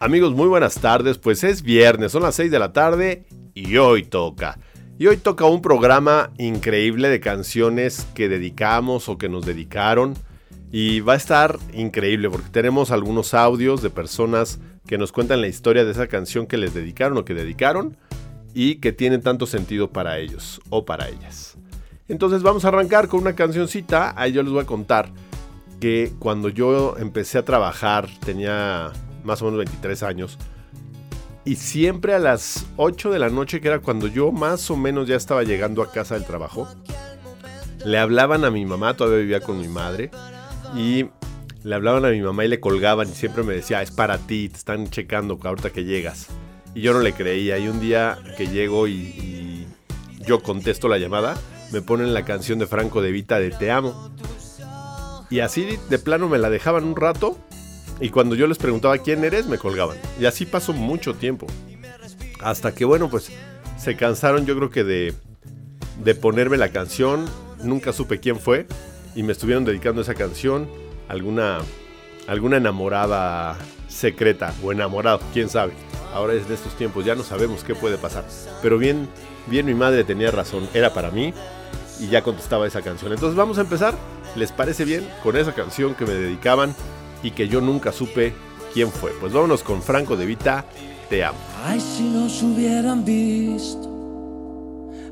Amigos, muy buenas tardes. Pues es viernes, son las 6 de la tarde y hoy toca. Y hoy toca un programa increíble de canciones que dedicamos o que nos dedicaron. Y va a estar increíble porque tenemos algunos audios de personas que nos cuentan la historia de esa canción que les dedicaron o que dedicaron y que tienen tanto sentido para ellos o para ellas. Entonces vamos a arrancar con una cancioncita. Ahí yo les voy a contar que cuando yo empecé a trabajar tenía más o menos 23 años. Y siempre a las 8 de la noche, que era cuando yo más o menos ya estaba llegando a casa del trabajo, le hablaban a mi mamá, todavía vivía con mi madre, y le hablaban a mi mamá y le colgaban y siempre me decía, es para ti, te están checando ahorita que llegas. Y yo no le creía. Y un día que llego y, y yo contesto la llamada, me ponen la canción de Franco de Vita de Te amo. Y así de plano me la dejaban un rato y cuando yo les preguntaba quién eres, me colgaban. Y así pasó mucho tiempo. Hasta que, bueno, pues se cansaron yo creo que de, de ponerme la canción. Nunca supe quién fue. Y me estuvieron dedicando esa canción. Alguna, alguna enamorada secreta o enamorado, quién sabe. Ahora es de estos tiempos, ya no sabemos qué puede pasar. Pero bien, bien mi madre tenía razón, era para mí y ya contestaba esa canción. Entonces vamos a empezar, ¿les parece bien? Con esa canción que me dedicaban y que yo nunca supe quién fue. Pues vámonos con Franco de Vita, Te amo. Ay, si nos hubieran visto,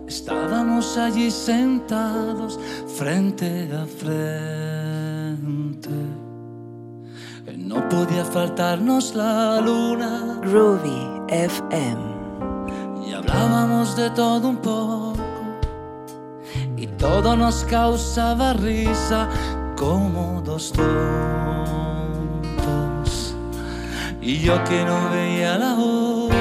estábamos allí sentados frente a frente. No podía faltarnos la luna. Groovy FM. Y hablábamos de todo un poco. Y todo nos causaba risa como dos tontos. Y yo que no veía la hora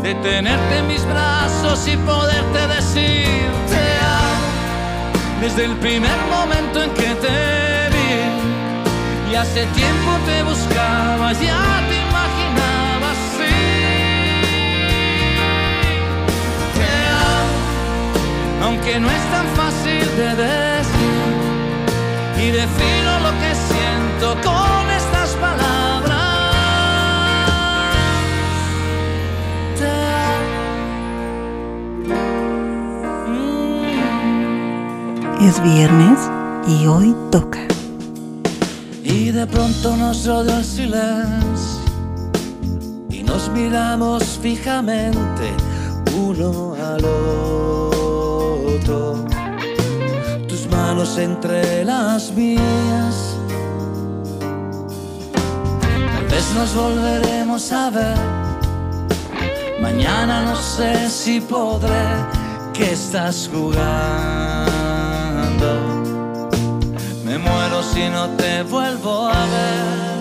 de tenerte en mis brazos y poderte decir te amo desde el primer momento en que te vi. Y hace tiempo te buscaba, ya te imaginaba así. Te amo, aunque no es tan fácil de decir. Y que siento con estas palabras. Te amo. Es viernes y hoy toca. Y de pronto nos rodeó el silencio y nos miramos fijamente uno al otro. Tus manos entre las mías. Nos volveremos a ver. Mañana no sé si podré. que estás jugando? Me muero si no te vuelvo a ver.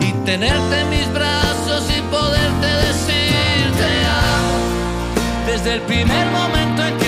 Y tenerte en mis brazos y poderte decir te. Desde el primer momento en que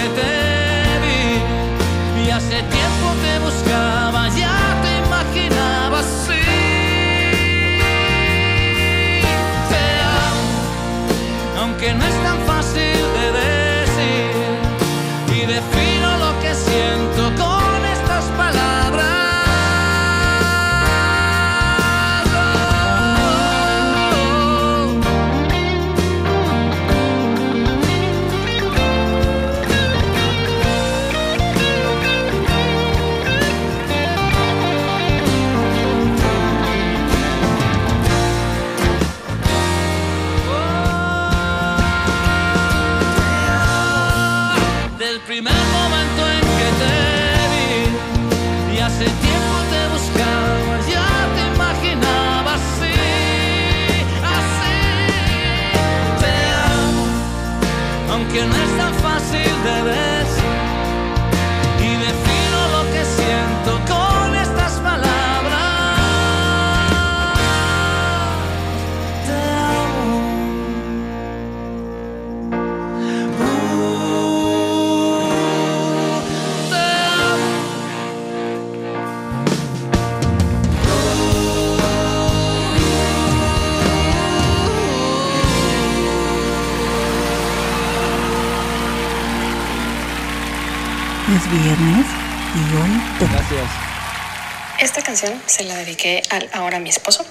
se la dediqué al ahora mi esposo.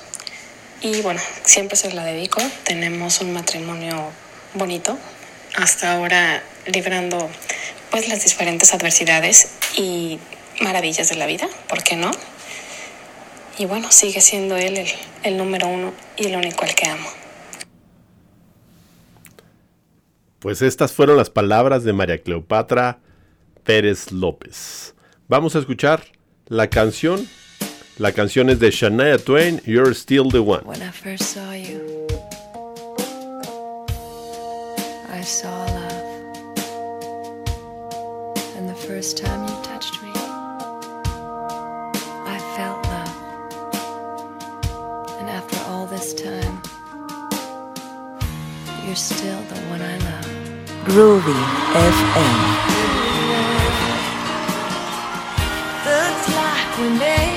Y bueno, siempre se la dedico. Tenemos un matrimonio bonito. Hasta ahora librando pues las diferentes adversidades y maravillas de la vida, ¿por qué no? Y bueno, sigue siendo él el, el número uno y el único al que amo. Pues estas fueron las palabras de María Cleopatra Pérez López. Vamos a escuchar la canción. La canción es de Shania Twain, You're Still the One. When I first saw you, I saw love. And the first time you touched me, I felt love. And after all this time, you're still the one I love. Groovy FM. Looks like we made it. Look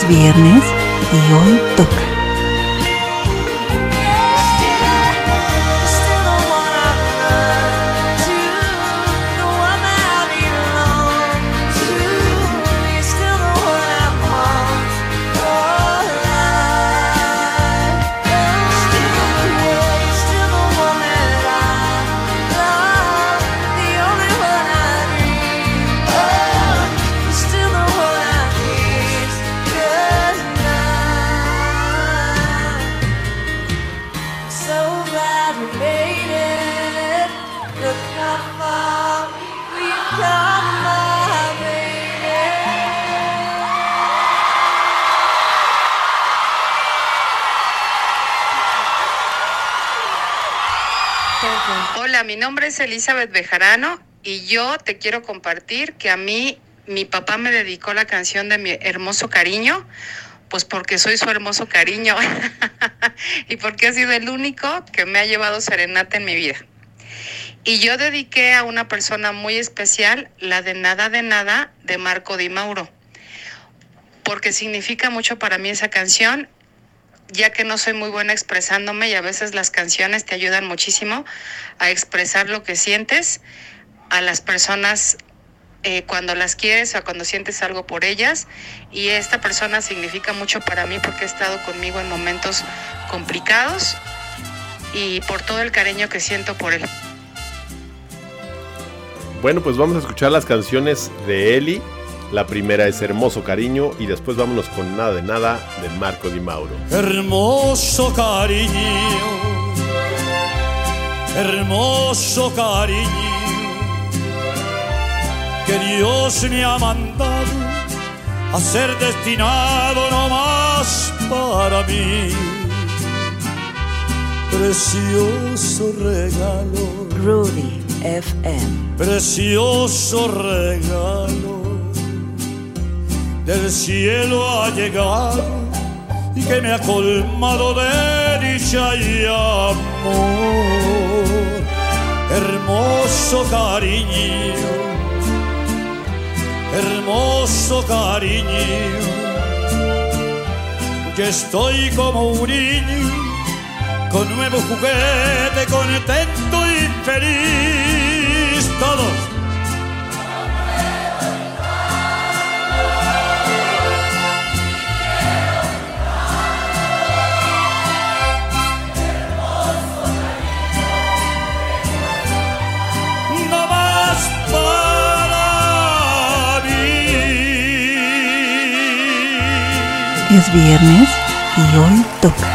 Es viernes y hoy toca. Mi nombre es Elizabeth Bejarano y yo te quiero compartir que a mí mi papá me dedicó la canción de mi hermoso cariño, pues porque soy su hermoso cariño y porque ha sido el único que me ha llevado serenata en mi vida. Y yo dediqué a una persona muy especial la de Nada de Nada de Marco Di Mauro, porque significa mucho para mí esa canción ya que no soy muy buena expresándome y a veces las canciones te ayudan muchísimo a expresar lo que sientes a las personas eh, cuando las quieres o cuando sientes algo por ellas. Y esta persona significa mucho para mí porque ha estado conmigo en momentos complicados y por todo el cariño que siento por él. Bueno, pues vamos a escuchar las canciones de Eli La primera es Hermoso Cariño y después vámonos con Nada de Nada de Marco Di Mauro. Hermoso cariño, hermoso cariño, que Dios me ha mandado a ser destinado no más para mí. Precioso regalo, Rudy FM. precioso regalo, del cielo ha llegado y que me ha colmado de dicha y amor. Hermoso cariño, hermoso cariño, que estoy como un niño con nuevo juguete, contento y feliz. Todos. Es viernes y hoy toca.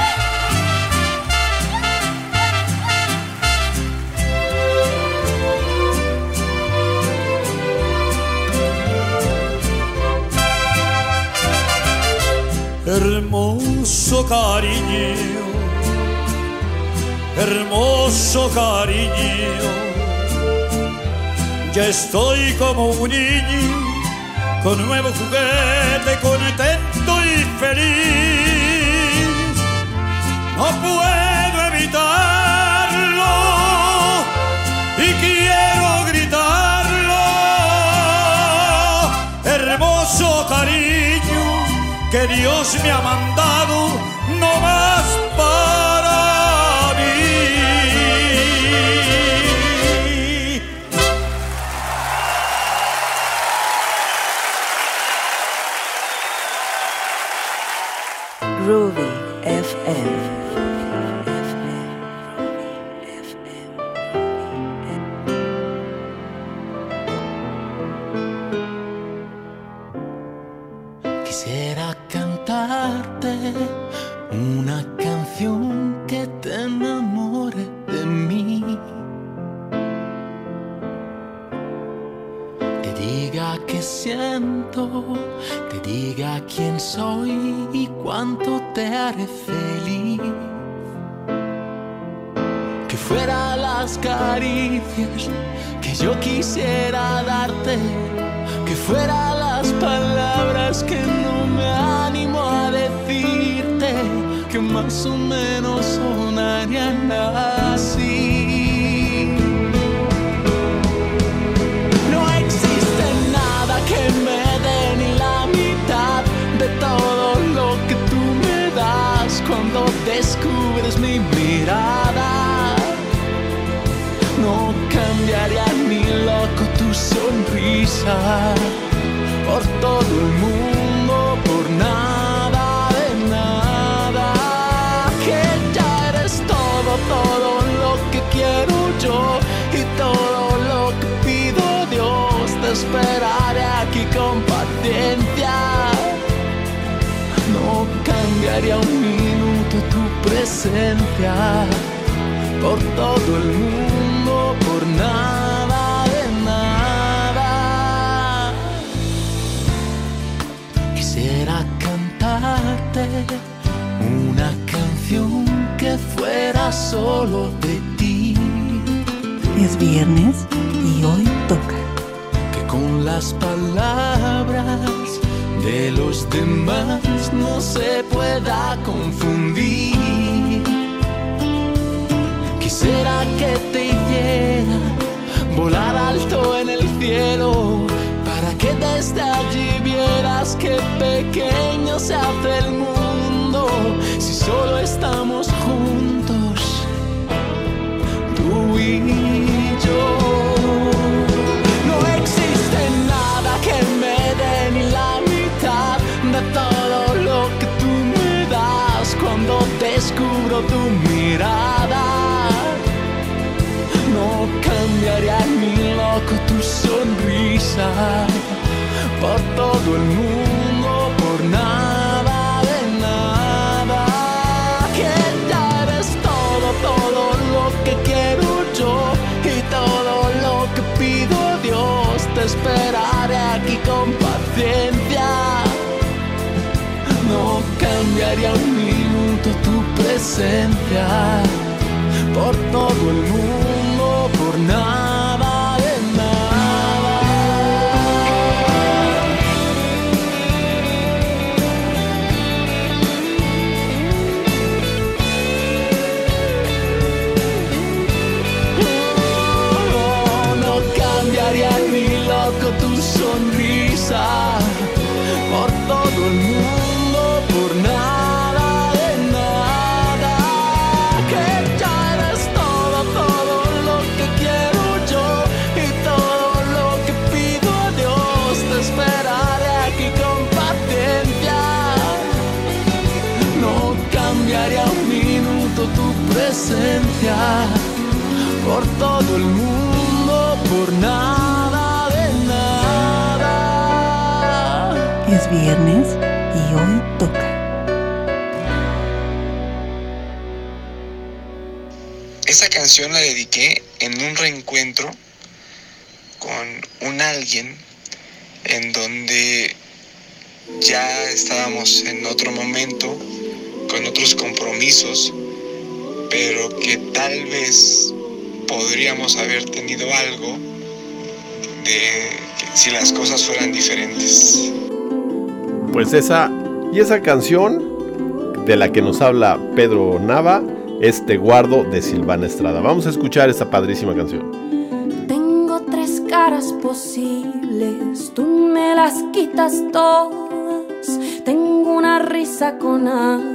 Hermoso cariño, hermoso cariño, ya estoy como un niño con nuevo juguete, feliz. No puedo evitarlo y quiero gritarlo. Hermoso cariño que Dios me ha mandado fuera las palabras que no me animo a decirte, que más o menos cambiaría un minuto tu presencia por todo el mundo, por nada de nada. Quisiera cantarte una canción que fuera solo de ti, Es viernes y hoy toca. que con las palabras de los demás no se pueda confundir. Quisiera que te hiciera volar alto en el cielo para que desde allí vieras qué pequeño se hace el mundo si solo estamos juntos, tú y yo. Tu mirada. No cambiaría ni loco tu sonrisa por todo el mundo, por nada de nada. Que ya eres todo, todo lo que quiero yo y todo lo que pido Dios. Te esperaré aquí con paciencia. No cambiaría un por todo el mundo, presencia por todo el mundo, por nada de nada. Es viernes y hoy toca. Esta canción la dediqué en un reencuentro con un alguien en donde ya estábamos en otro momento, con otros compromisos, pero que tal vez podríamos haber tenido algo de si las cosas fueran diferentes. Pues esa y esa canción de la que nos habla Pedro Nava es Te guardo de Silvana Estrada. Vamos a escuchar esta padrísima canción. Tengo tres caras posibles, tú me las quitas todas. Tengo una risa con alas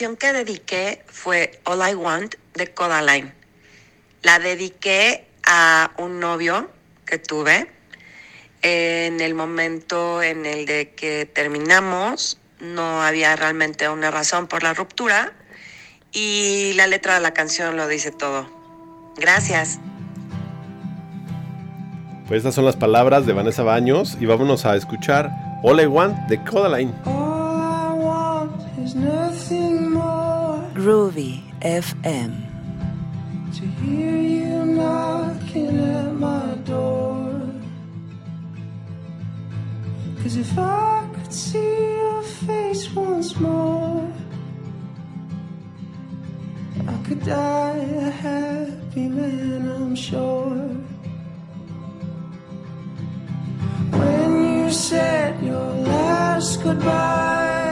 Canción que dediqué fue All I Want de Codaline. La dediqué a un novio que tuve En el momento en el de que terminamos, no había realmente una razón por la ruptura y la letra de la canción lo dice todo. Gracias. Pues estas son las palabras de Vanessa Baños y vámonos a escuchar All I Want de Codaline. All I want is more Groovy FM. to hear you knocking at my door. Cause if I could see your face once more, I could die a happy man, I'm sure. When you said your last goodbye,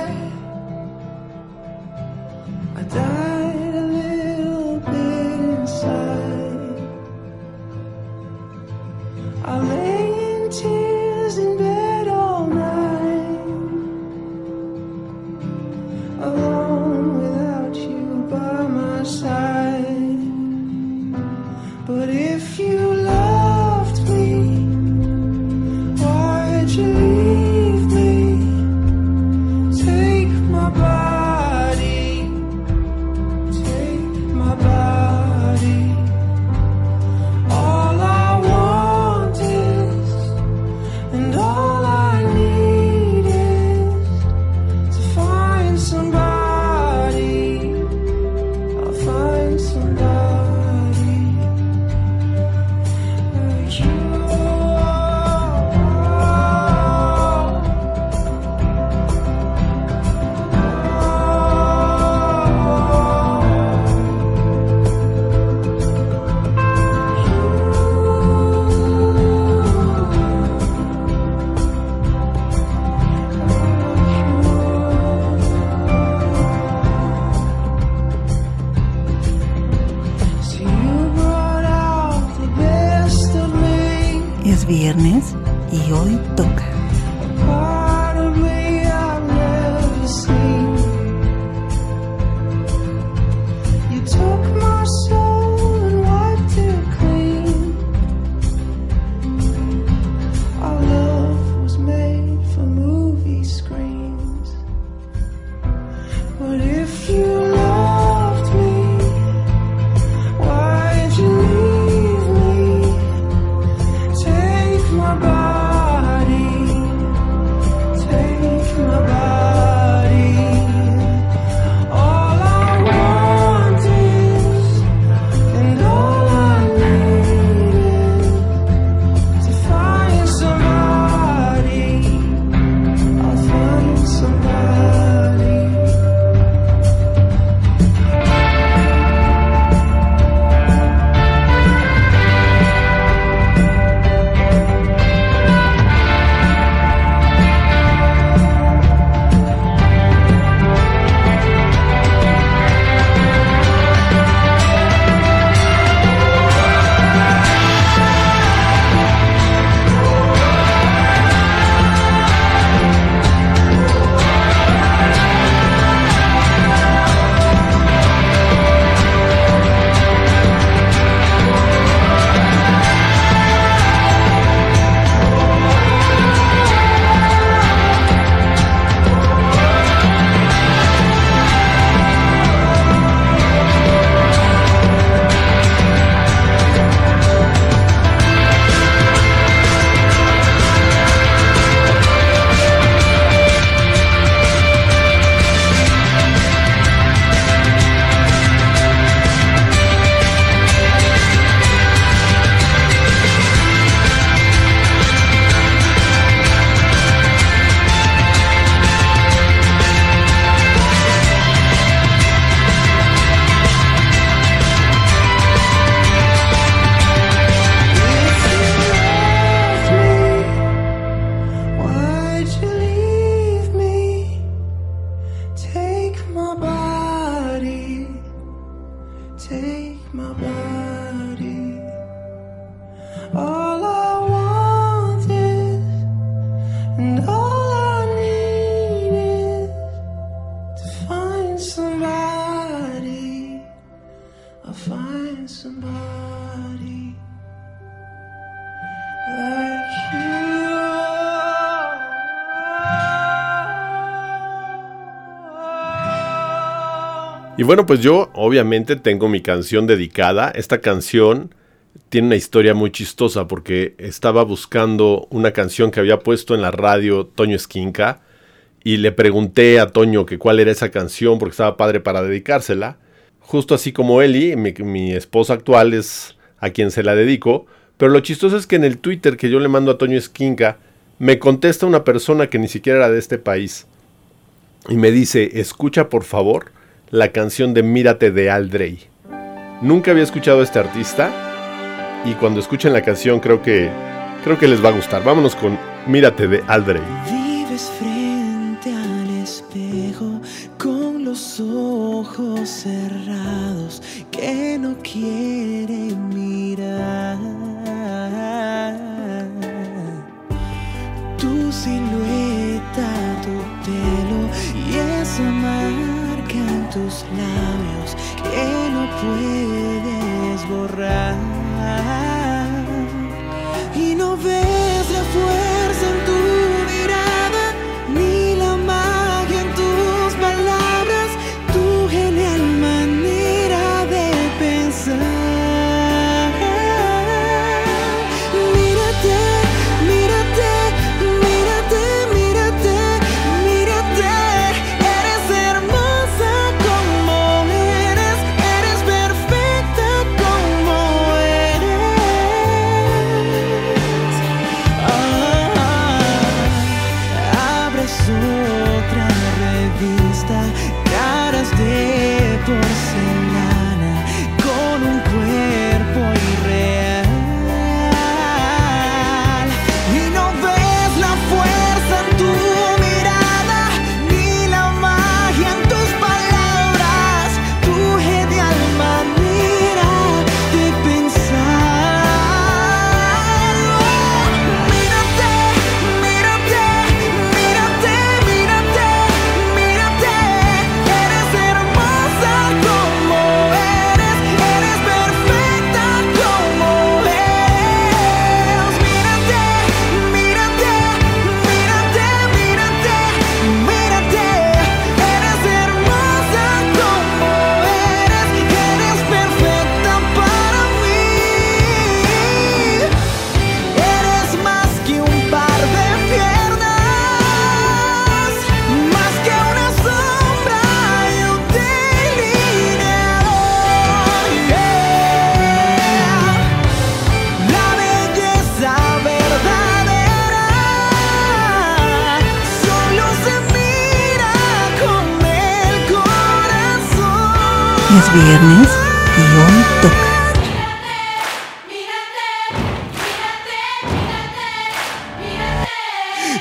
I died a little bit inside. I lay in tears in bed all night, alone without you by my side. But if you Y bueno, pues yo obviamente tengo mi canción dedicada. Esta canción tiene una historia muy chistosa porque estaba buscando una canción que había puesto en la radio Toño Esquinca y le pregunté a Toño que cuál era esa canción porque estaba padre para dedicársela. Justo así como Eli, mi, mi esposa actual es a quien se la dedico. Pero lo chistoso es que en el Twitter que yo le mando a Toño Esquinca, me contesta una persona que ni siquiera era de este país. Y me dice, escucha por favor la canción de Mírate de Aldrey. Nunca había escuchado a este artista y cuando escuchen la canción creo que creo que les va a gustar. Vámonos con Mírate de Aldrey. Vives frente al espejo con los ojos cerrados que no quieren mirar. Tu silueta, tu pelo y esa marca en tus labios que no puedes borrar.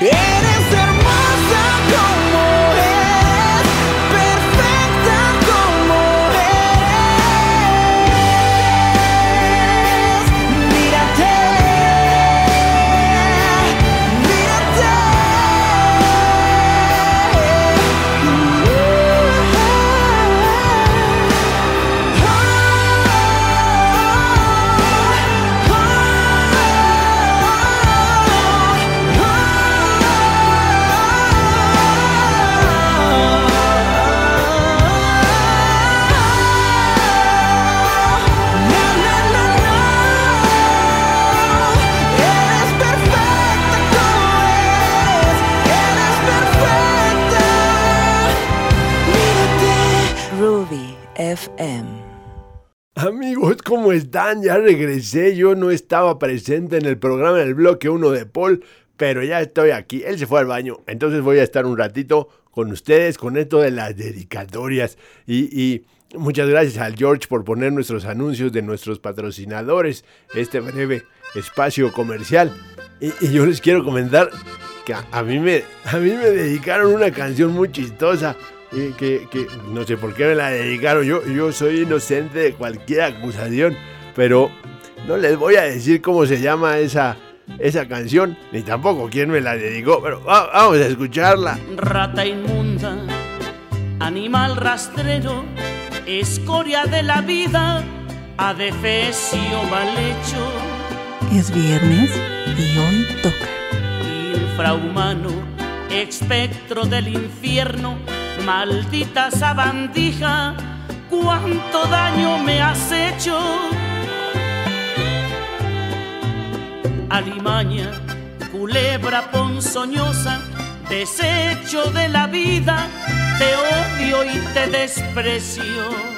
Eres están? Ya regresé. Yo no estaba presente en el programa en el bloque 1 de Paul, pero ya estoy aquí. Él se fue al baño, entonces voy a estar un ratito con ustedes con esto de las dedicatorias. Y, y muchas gracias al George por poner nuestros anuncios de nuestros patrocinadores, este breve espacio comercial. Y, y yo les quiero comentar que a, a mí me, a mí me dedicaron una canción muy chistosa. Y que, que no sé por qué me la dedicaron. Yo, yo soy inocente de cualquier acusación, pero no les voy a decir cómo se llama esa, esa canción, ni tampoco quién me la dedicó, pero va- vamos a escucharla. Rata inmunda, animal rastrero, escoria de la vida, adefesio mal hecho, Es viernes y hoy toca. infrahumano, espectro del infierno, maldita sabandija, cuánto daño me has hecho. Alimaña, culebra ponzoñosa, desecho de la vida, te odio y te desprecio.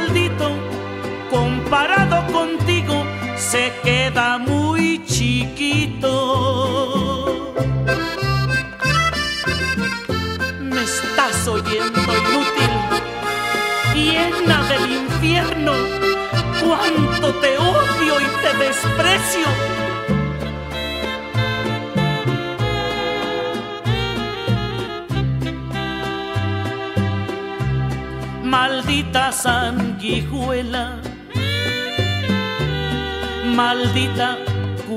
chiquito. Me estás oyendo inútil, llena del infierno, cuánto te odio y te desprecio. Maldita sanguijuela, maldita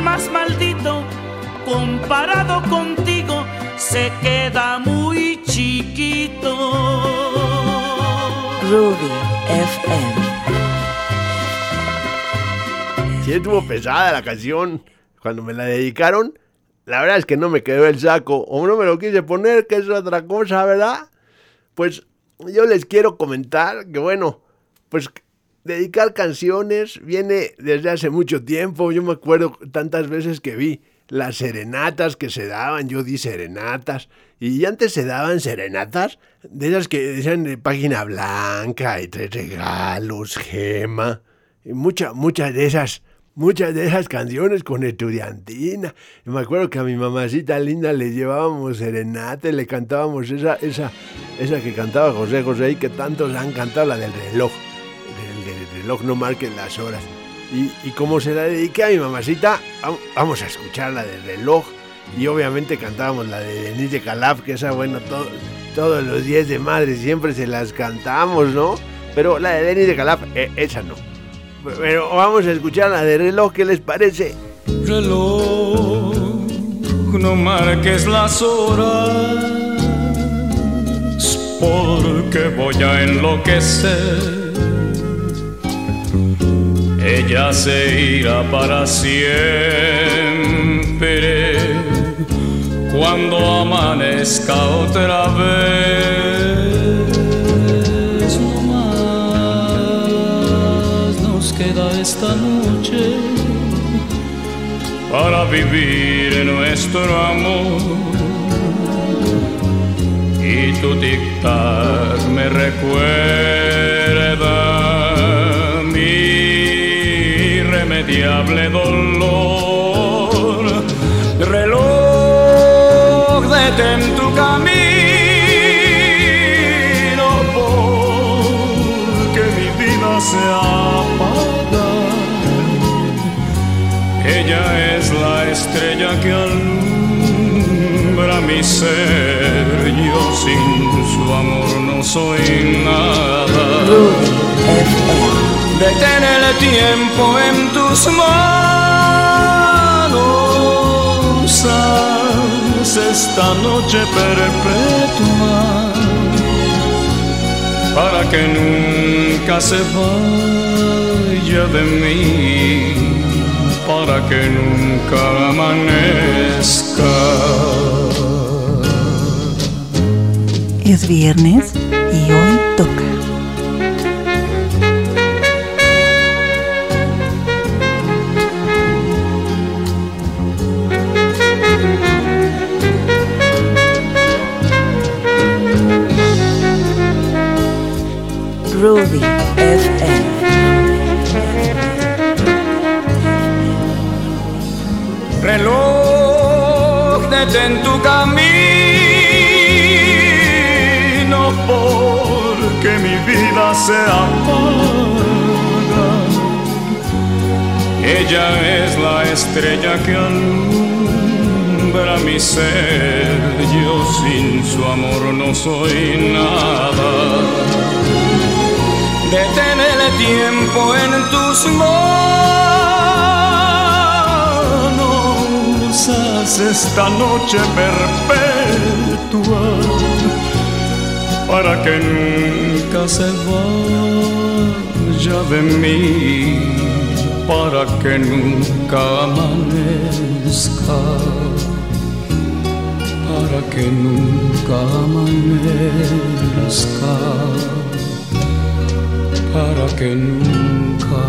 El más maldito, comparado contigo, se queda muy chiquito. Ruby FM. Sí estuvo pesada la canción. Cuando me la dedicaron, la verdad es que no me quedó el saco. O no me lo quise poner, que es otra cosa, ¿verdad? Pues yo les quiero comentar que, bueno, pues dedicar canciones viene desde hace mucho tiempo. Yo me acuerdo tantas veces que vi las serenatas que se daban. Yo di serenatas. Y antes se daban serenatas de esas que decían de página blanca y tres regalos, gema. Y muchas, muchas de esas muchas de esas canciones con estudiantina. Y me acuerdo que a mi mamacita linda le llevábamos serenata le cantábamos esa, esa, esa que cantaba José José y que tantos han cantado, la del reloj. Reloj no marquen las horas. Y, y como se la dediqué a mi mamacita, vam- vamos a escuchar la del reloj. Y obviamente cantábamos la de Denise de Calaf, que esa, bueno, todo- todos los 10 de madre siempre se las cantamos, ¿no? Pero la de Denise de Calaf, eh, esa no. Pero vamos a escuchar la de reloj, ¿qué les parece? reloj, no marques las horas, porque voy a enloquecer. Ella se irá para siempre cuando amanezca otra vez. No más nos queda esta noche para vivir nuestro amor. Y tu tic-tac me recuerda irremediable dolor. Reloj, detén tu camino porque mi vida se apaga. Ella es la estrella que alumbra mi ser. Yo sin su amor no soy nada. Detén el tiempo en tus manos. Haz esta noche perpetua para que nunca se vaya de mí, para que nunca amanezca. Es viernes y hoy Rudy FM. Reloj, detén tu camino porque mi vida se apaga. Ella es la estrella que alumbra mi ser. Yo sin su amor no soy nada. Detén el tiempo en tus manos. Haz esta noche perpetua para que nunca se vaya de mí, para que nunca amanezca, para que nunca amanezca para que nunca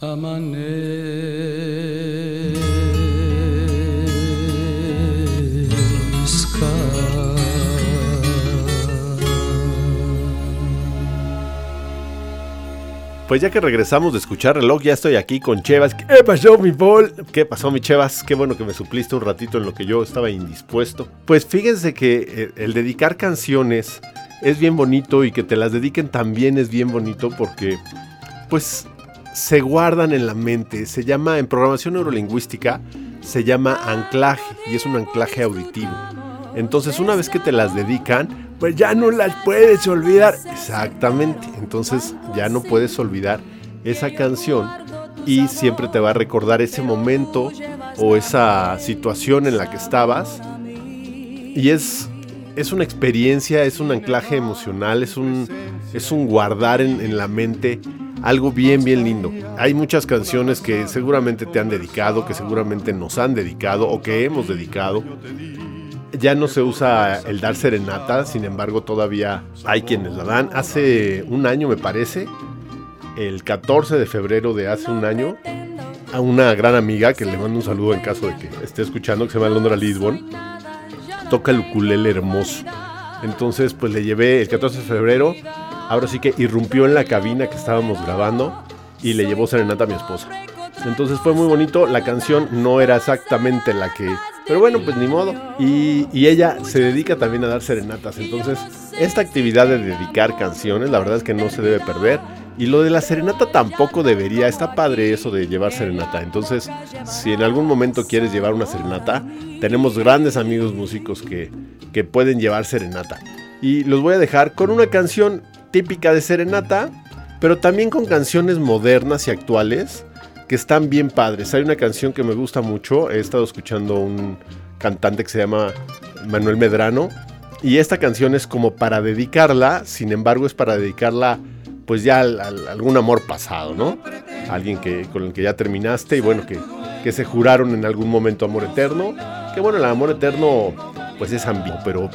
amanezca. Pues ya que regresamos de escuchar reloj, ya estoy aquí con Chevas. ¿Qué pasó, mi Paul? ¿Qué pasó, mi Chevas? Qué bueno que me supliste un ratito en lo que yo estaba indispuesto. Pues fíjense que eh, el dedicar canciones es bien bonito y que te las dediquen también es bien bonito porque, pues, se guardan en la mente. Se llama, en programación neurolingüística, se llama anclaje y es un anclaje auditivo. Entonces, una vez que te las dedican, pues ya no las puedes olvidar. Exactamente. Entonces, ya no puedes olvidar esa canción y siempre te va a recordar ese momento o esa situación en la que estabas. Y es, es una experiencia, es un anclaje emocional, es un, es un guardar en, en la mente algo bien, bien lindo. Hay muchas canciones que seguramente te han dedicado, que seguramente nos han dedicado o que hemos dedicado. Ya no se usa el dar serenata, sin embargo todavía hay quienes la dan. Hace un año me parece, el 14 de febrero de hace un año, a una gran amiga que le mando un saludo en caso de que esté escuchando, que se llama Londra Lisbon, toca el ukulele hermoso. Entonces pues le llevé el 14 de febrero, ahora sí que irrumpió en la cabina que estábamos grabando y le llevó serenata a mi esposa. Entonces fue muy bonito, la canción no era exactamente la que... Pero bueno, pues ni modo. Y, ella se dedica también a dar serenatas. Entonces, esta actividad de dedicar canciones, la verdad es que no se debe perder. Y lo de la serenata tampoco debería. Está padre eso de llevar serenata. Entonces, si en algún momento quieres llevar una serenata, tenemos grandes amigos músicos que, que pueden llevar serenata. Y los voy a dejar con una canción típica de serenata, pero también con canciones modernas y actuales que están bien padres. Hay una canción que me gusta mucho. He estado escuchando un cantante que se llama Manuel Medrano. Y esta canción es como para dedicarla, sin embargo es para dedicarla pues ya algún amor pasado, ¿no? Alguien que, con el que ya terminaste y bueno, que, que se juraron en algún momento amor eterno. Que bueno, el amor eterno pues es ambiguo, pero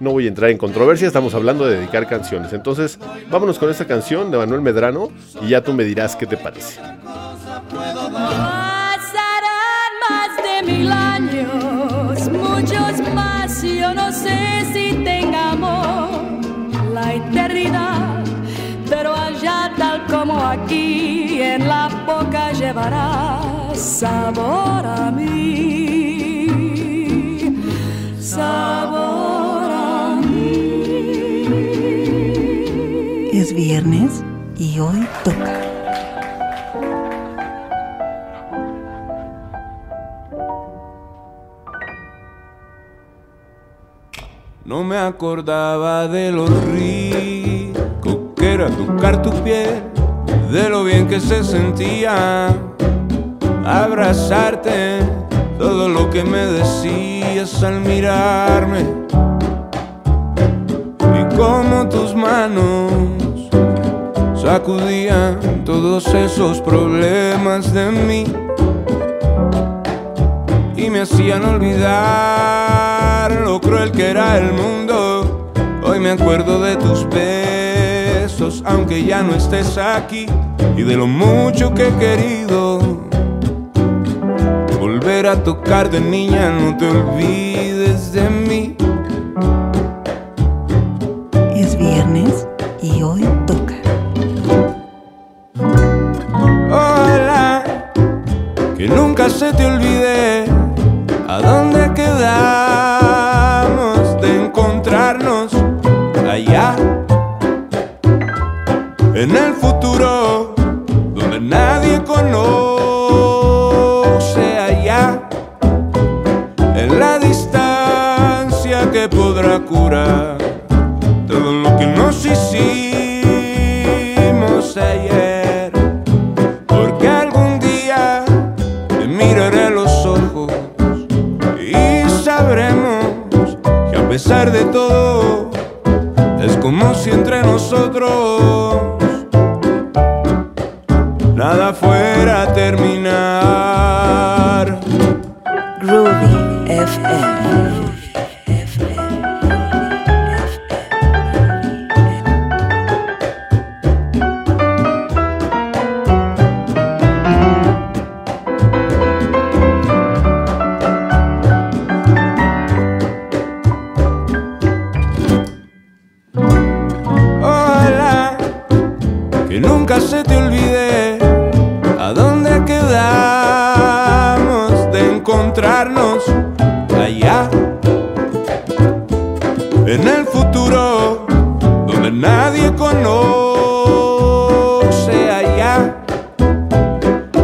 no voy a entrar en controversia, estamos hablando de dedicar canciones. Entonces, vámonos con esta canción de Manuel Medrano y ya tú me dirás qué te parece. Pasarán más de mil años, muchos más, yo no sé si tengamos la eternidad, pero allá tal como aquí, en la boca llevará sabor a mí, es viernes y hoy toca. No me acordaba de lo rico que era tocar tu piel, de lo bien que se sentía abrazarte todo lo que me decías al mirarme. Y cómo tus manos sacudían todos esos problemas de mí. Y me hacían olvidar lo cruel que era el mundo. Hoy me acuerdo de tus besos, aunque ya no estés aquí, y de lo mucho que he querido volver a tocar de niña. No te olvides de mí. Es viernes y hoy toca. Ojalá que nunca se te olvide a dónde quedamos de encontrarnos allá en el todo lo que nos hicimos ayer. Porque algún día te miraré los ojos y sabremos que a pesar de todo es como si entre nosotros que nunca se te olvide a dónde quedamos de encontrarnos allá. En el futuro donde nadie conoce allá.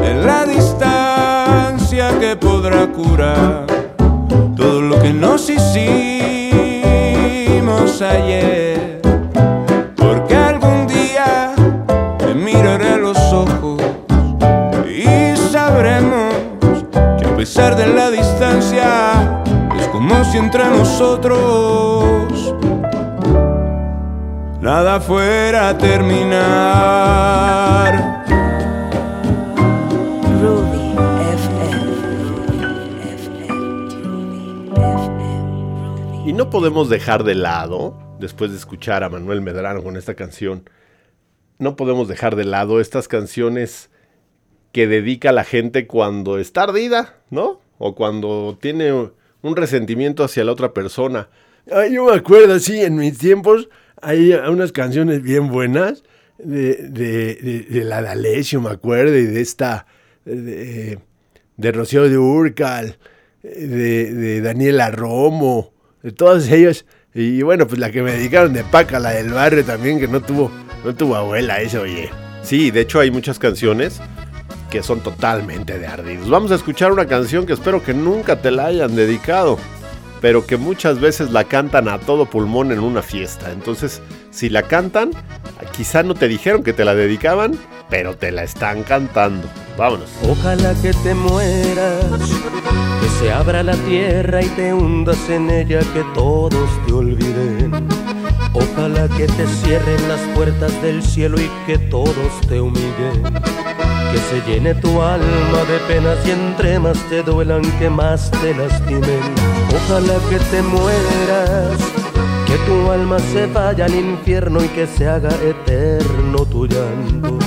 En la distancia que podrá curar todo lo que nos hicimos como si entre nosotros nada fuera a terminar. Y no podemos dejar de lado, después de escuchar a Manuel Medrano con esta canción, no podemos dejar de lado estas canciones que dedica la gente cuando está ardida, ¿no? O cuando tiene un resentimiento hacia la otra persona. Ay, yo me acuerdo, sí, en mis tiempos hay unas canciones bien buenas de, de, de, de la D'Alessio, me acuerdo, y de esta, de, de Rocío de Urcal, de, de Daniela Romo, de todas ellas. Y bueno, pues la que me dedicaron de Paca, la del barrio también, que no tuvo, no tuvo abuela, eso, oye. Sí, de hecho hay muchas canciones que son totalmente de ardidos. Vamos a escuchar una canción que espero que nunca te la hayan dedicado, pero que muchas veces la cantan a todo pulmón en una fiesta. Entonces, si la cantan, quizá no te dijeron que te la dedicaban, pero te la están cantando. Vámonos. Ojalá que te mueras, que se abra la tierra y te hundas en ella, que todos te olviden. Ojalá que te cierren las puertas del cielo y que todos te humillen. Que se llene tu alma de penas y entre más te duelan, que más te lastimen. Ojalá que te mueras, que tu alma se vaya al infierno y que se haga eterno tu llanto.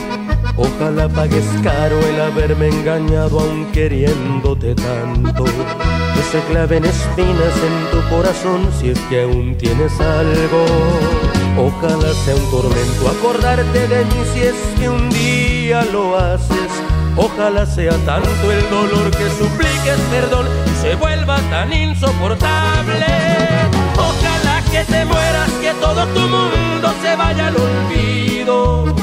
Ojalá pagues caro el haberme engañado aun queriéndote tanto. Que se claven espinas en tu corazón si es que aún tienes algo. Ojalá sea un tormento acordarte de mí si es que un día lo haces. Ojalá sea tanto el dolor que supliques perdón y se vuelva tan insoportable. Ojalá que te mueras, que todo tu mundo se vaya al olvido.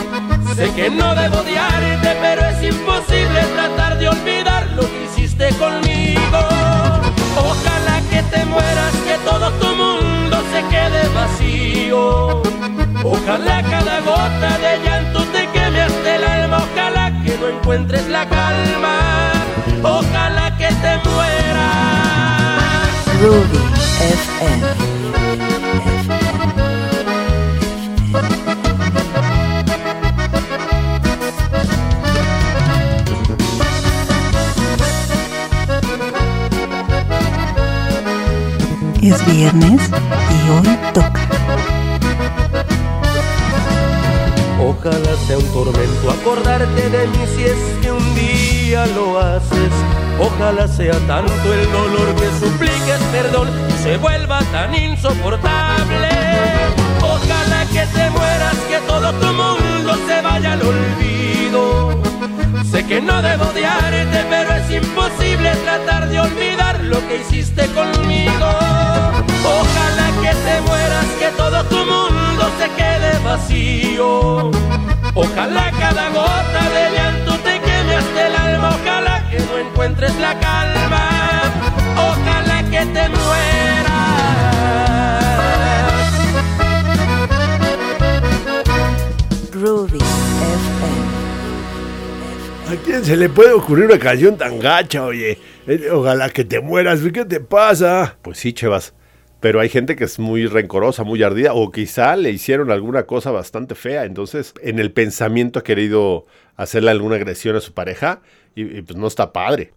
Sé que no debo odiarte, pero es imposible tratar de olvidar lo que hiciste conmigo. Ojalá que te mueras, que todo tu mundo se vacío. Ojalá cada gota de llanto te queme hasta el alma, ojalá que no encuentres la calma, ojalá que te mueras. Ruby FM. Es viernes y hoy toca. Ojalá sea un tormento acordarte de mí si es que un día lo haces. Ojalá sea tanto el dolor que supliques perdón y se vuelva tan insoportable. Ojalá que te mueras, que todo tu mundo se vaya al olvido. Sé que no debo odiarte, pero es imposible tratar de olvidar lo que hiciste conmigo. Ojalá que te mueras, que todo tu mundo se quede vacío. Ojalá cada gota de llanto te queme hasta el alma. Ojalá que no encuentres la calma. Ojalá que te mueras. Ruby FM. ¿A quién se le puede ocurrir una canción tan gacha, oye? Eh, Ojalá que te mueras, ¿qué te pasa? Pues sí, Chevas. Pero hay gente que es muy rencorosa, muy ardida, o quizá le hicieron alguna cosa bastante fea. Entonces, en el pensamiento ha querido hacerle alguna agresión a su pareja y, y, pues no está padre.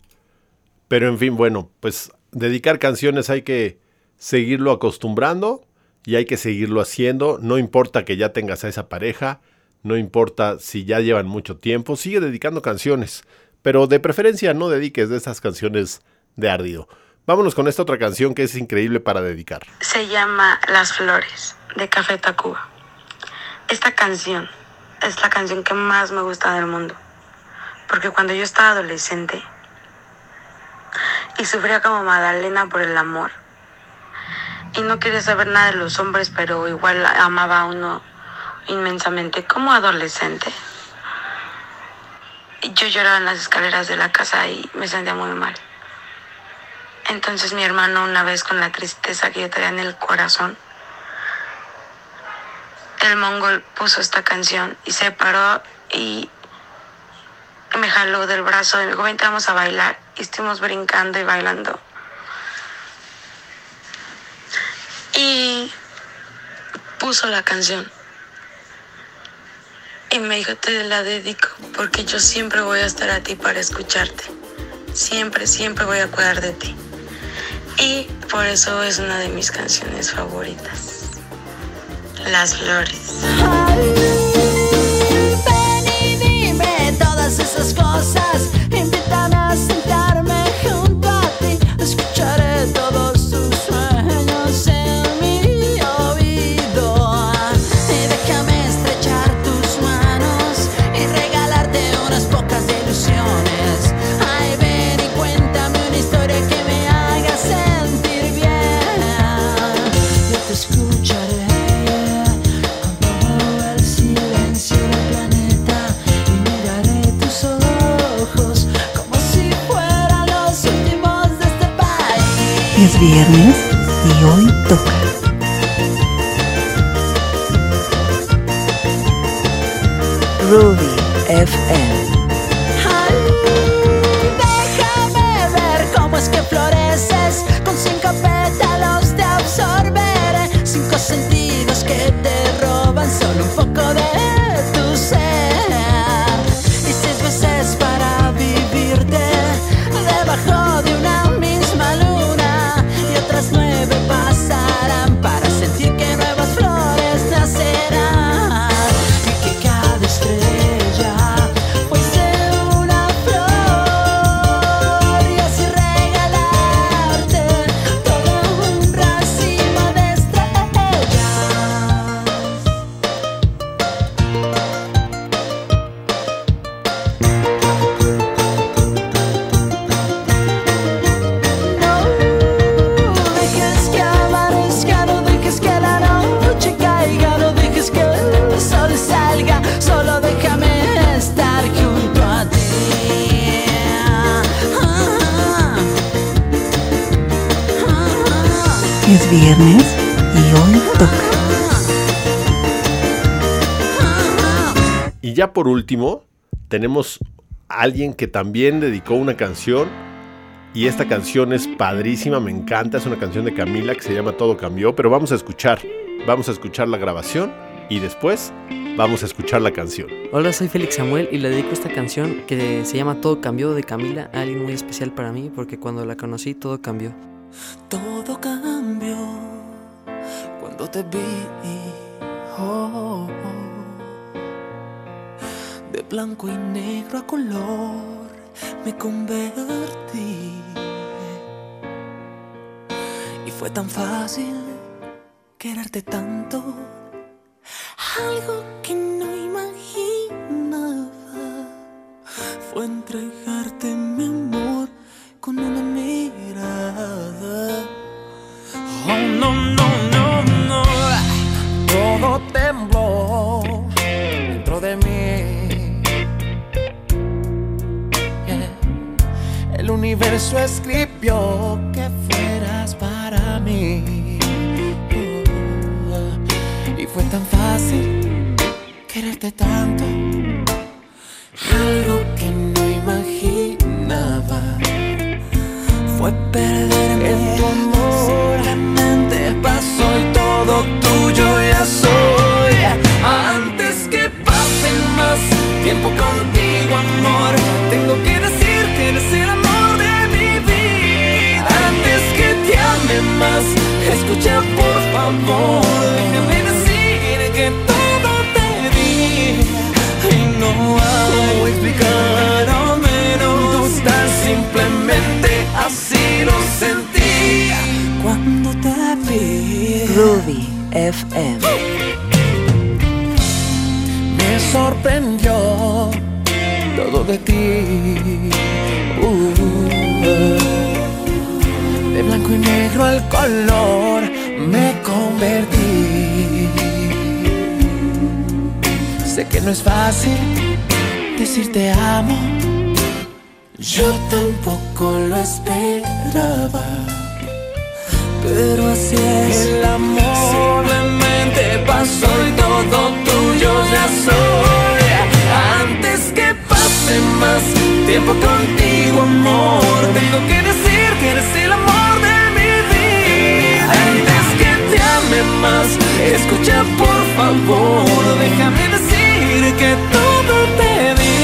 Pero en fin, bueno, pues dedicar canciones hay que seguirlo acostumbrando y hay que seguirlo haciendo. No importa que ya tengas a esa pareja, no importa si ya llevan mucho tiempo, sigue dedicando canciones. Pero de preferencia no dediques de esas canciones de ardido. Vámonos con esta otra canción que es increíble para dedicar. Se llama Las Flores de Café Tacuba. Esta canción es la canción que más me gusta del mundo. Porque cuando yo estaba adolescente y sufría como Magdalena por el amor y no quería saber nada de los hombres, pero igual amaba a uno inmensamente como adolescente. Yo lloraba en las escaleras de la casa y me sentía muy mal. Entonces mi hermano una vez con la tristeza que yo traía en el corazón, el mongol puso esta canción y se paró y me jaló del brazo y me dijo, vente, vamos a bailar. Y estuvimos brincando y bailando. Y puso la canción. Y me dijo, te la dedico porque yo siempre voy a estar a ti para escucharte. Siempre, siempre voy a cuidar de ti. Y por eso es una de mis canciones favoritas. Las flores. Ven y dime todas esas cosas. Es viernes y hoy toca. Ruby FM. Déjame ver cómo es que floreces con cinco pétalos te absorberé cinco sentidos que te roban solo un poco de último, tenemos a alguien que también dedicó una canción y esta canción es padrísima, me encanta, es una canción de Camila que se llama Todo cambió, pero vamos a escuchar, vamos a escuchar la grabación y después vamos a escuchar la canción. Hola, soy Félix Samuel y le dedico esta canción que se llama Todo cambió de Camila a alguien muy especial para mí porque cuando la conocí todo cambió. Todo cambió cuando te vi. Blanco y negro a color me convertí. Y fue tan fácil quererte tanto. Algo que no imaginaba fue entregarte mi amor tanto. Algo que no imaginaba fue perderme en tu amor. Simplemente pasó y todo tuyo ya soy. Antes que pase más tiempo contigo, amor, tengo que decir que eres el amor de mi vida. Antes que te ame más, escucha por favor, de ti. Uh, de blanco y negro al color me convertí. Sé que no es fácil decir te amo. Yo tampoco lo esperaba. Pero así es el amor. Simplemente pasó y todo tuyo ya soy. Más tiempo contigo, amor, tengo que decir que eres el amor de mi vida. Antes que te ame más, escucha por favor, déjame decir que todo te di.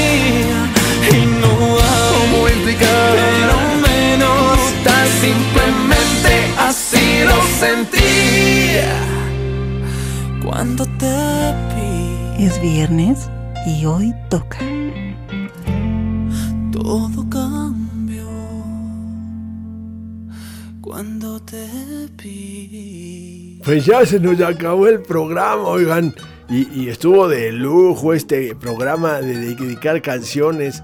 Y no hay cómo explicar, pero menos tan simplemente así lo sentí. Cuando te vi, Es viernes y hoy toca. Todo cambió. Cuando te vi. Pues ya se nos acabó el programa, oigan. Y, y estuvo de lujo este programa de dedicar canciones.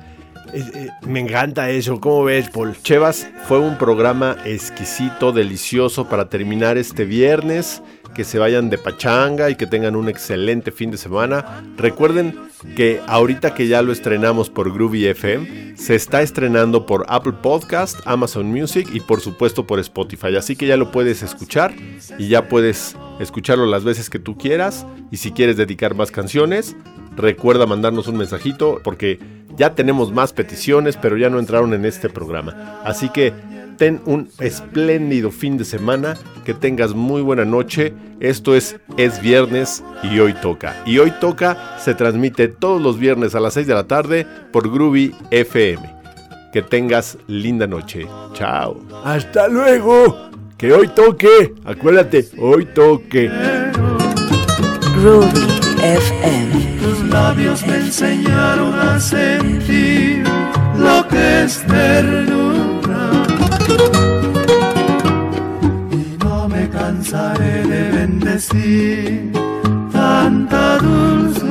Es- eh, me encanta eso. ¿Cómo ves, Paul? Chevas, fue un programa exquisito, delicioso para terminar este viernes. Que se vayan de pachanga y que tengan un excelente fin de semana. Recuerden que ahorita que ya lo estrenamos por Groovy FM, se está estrenando por Apple Podcast, Amazon Music y por supuesto por Spotify. Así que ya lo puedes escuchar y ya puedes escucharlo las veces que tú quieras. Y si quieres dedicar más canciones, recuerda mandarnos un mensajito porque ya tenemos más peticiones, pero ya no entraron en este programa. Así que ten un espléndido fin de semana, que tengas muy buena noche. Esto es Es Viernes y hoy toca. Y hoy toca se transmite todos los viernes a las 6 de la tarde por Groovy FM. Que tengas linda noche. Chao. Hasta luego. Que hoy toque. Acuérdate, hoy toque. Ruby FM. Tus labios me enseñaron a sentir lo que es. De bendecir tanta dulzura.